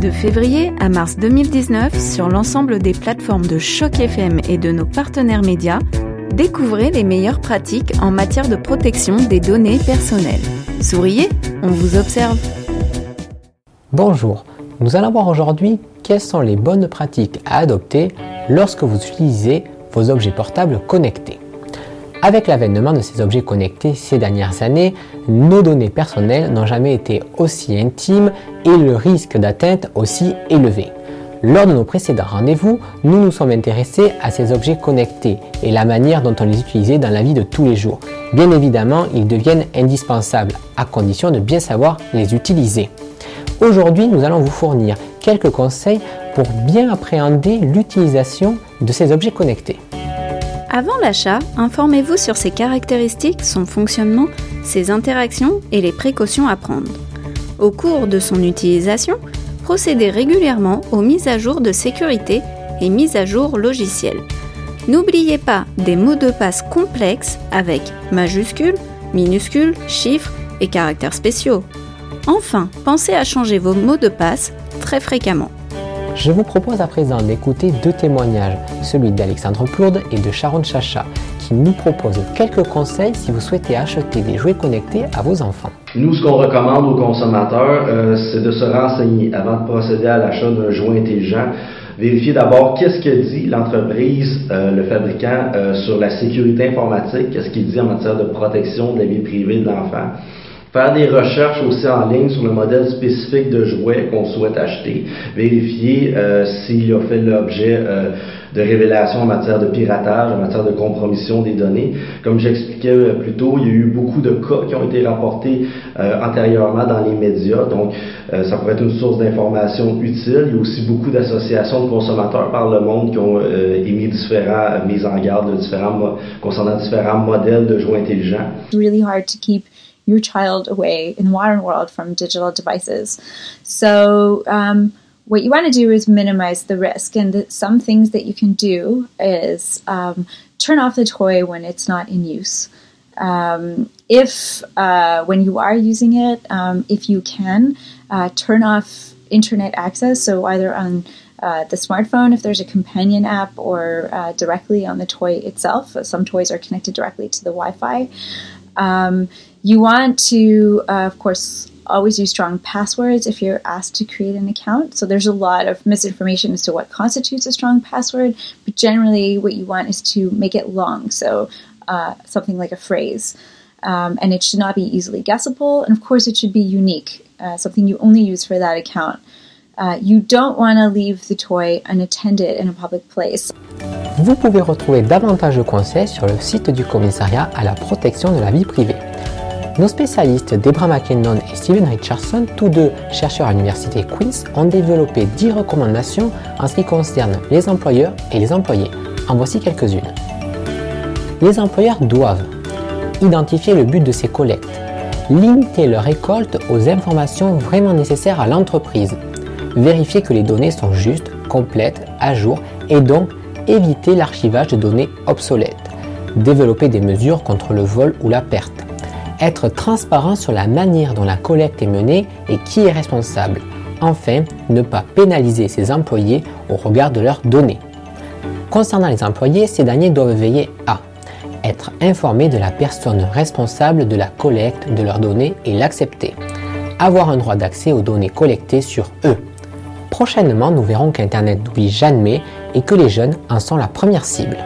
De février à mars 2019, sur l'ensemble des plateformes de Choc FM et de nos partenaires médias, découvrez les meilleures pratiques en matière de protection des données personnelles. Souriez, on vous observe. Bonjour, nous allons voir aujourd'hui quelles sont les bonnes pratiques à adopter lorsque vous utilisez vos objets portables connectés. Avec l'avènement de ces objets connectés ces dernières années, nos données personnelles n'ont jamais été aussi intimes et le risque d'atteinte aussi élevé. Lors de nos précédents rendez-vous, nous nous sommes intéressés à ces objets connectés et la manière dont on les utilisait dans la vie de tous les jours. Bien évidemment, ils deviennent indispensables à condition de bien savoir les utiliser. Aujourd'hui, nous allons vous fournir quelques conseils pour bien appréhender l'utilisation de ces objets connectés. Avant l'achat, informez-vous sur ses caractéristiques, son fonctionnement, ses interactions et les précautions à prendre. Au cours de son utilisation, procédez régulièrement aux mises à jour de sécurité et mises à jour logicielles. N'oubliez pas des mots de passe complexes avec majuscules, minuscules, chiffres et caractères spéciaux. Enfin, pensez à changer vos mots de passe très fréquemment. Je vous propose à présent d'écouter deux témoignages, celui d'Alexandre Plourde et de Sharon Chacha, qui nous proposent quelques conseils si vous souhaitez acheter des jouets connectés à vos enfants. Nous, ce qu'on recommande aux consommateurs, euh, c'est de se renseigner avant de procéder à l'achat d'un jouet intelligent. Vérifier d'abord qu'est-ce que dit l'entreprise, euh, le fabricant, euh, sur la sécurité informatique, qu'est-ce qu'il dit en matière de protection de la vie privée de l'enfant. Faire des recherches aussi en ligne sur le modèle spécifique de jouet qu'on souhaite acheter. Vérifier euh, s'il a fait l'objet euh, de révélations en matière de piratage, en matière de compromission des données. Comme j'expliquais euh, plus tôt, il y a eu beaucoup de cas qui ont été rapportés antérieurement dans les médias. Donc, ça pourrait être une source d'information utile. Il y a aussi beaucoup d'associations de consommateurs par le monde qui ont émis différents mises en garde concernant différents modèles de jouets intelligents. really hard to keep your child away in the modern world from digital devices. So, um, what you want to do is minimize the risk. And the, some things that you can do is um, turn off the toy when it's not in use. Um, if, uh, when you are using it, um, if you can, uh, turn off internet access. So, either on uh, the smartphone, if there's a companion app, or uh, directly on the toy itself. Some toys are connected directly to the Wi Fi. Um, you want to, uh, of course, always use strong passwords if you're asked to create an account. So there's a lot of misinformation as to what constitutes a strong password, but generally, what you want is to make it long. So uh, something like a phrase. Um, and it should not be easily guessable. And of course, it should be unique, uh, something you only use for that account. Uh, you don't want to leave the toy unattended in a public place. Vous pouvez retrouver davantage de conseils sur le site du commissariat à la protection de la vie privée. Nos spécialistes Debra McKinnon et Steven Richardson, tous deux chercheurs à l'université Queen's, ont développé 10 recommandations en ce qui concerne les employeurs et les employés. En voici quelques-unes. Les employeurs doivent identifier le but de ces collectes, limiter leur récolte aux informations vraiment nécessaires à l'entreprise, vérifier que les données sont justes, complètes, à jour et donc éviter l'archivage de données obsolètes, développer des mesures contre le vol ou la perte, être transparent sur la manière dont la collecte est menée et qui est responsable, enfin ne pas pénaliser ses employés au regard de leurs données. Concernant les employés, ces derniers doivent veiller à être informés de la personne responsable de la collecte de leurs données et l'accepter, avoir un droit d'accès aux données collectées sur eux, Prochainement, nous verrons qu'Internet n'oublie jamais et que les jeunes en sont la première cible.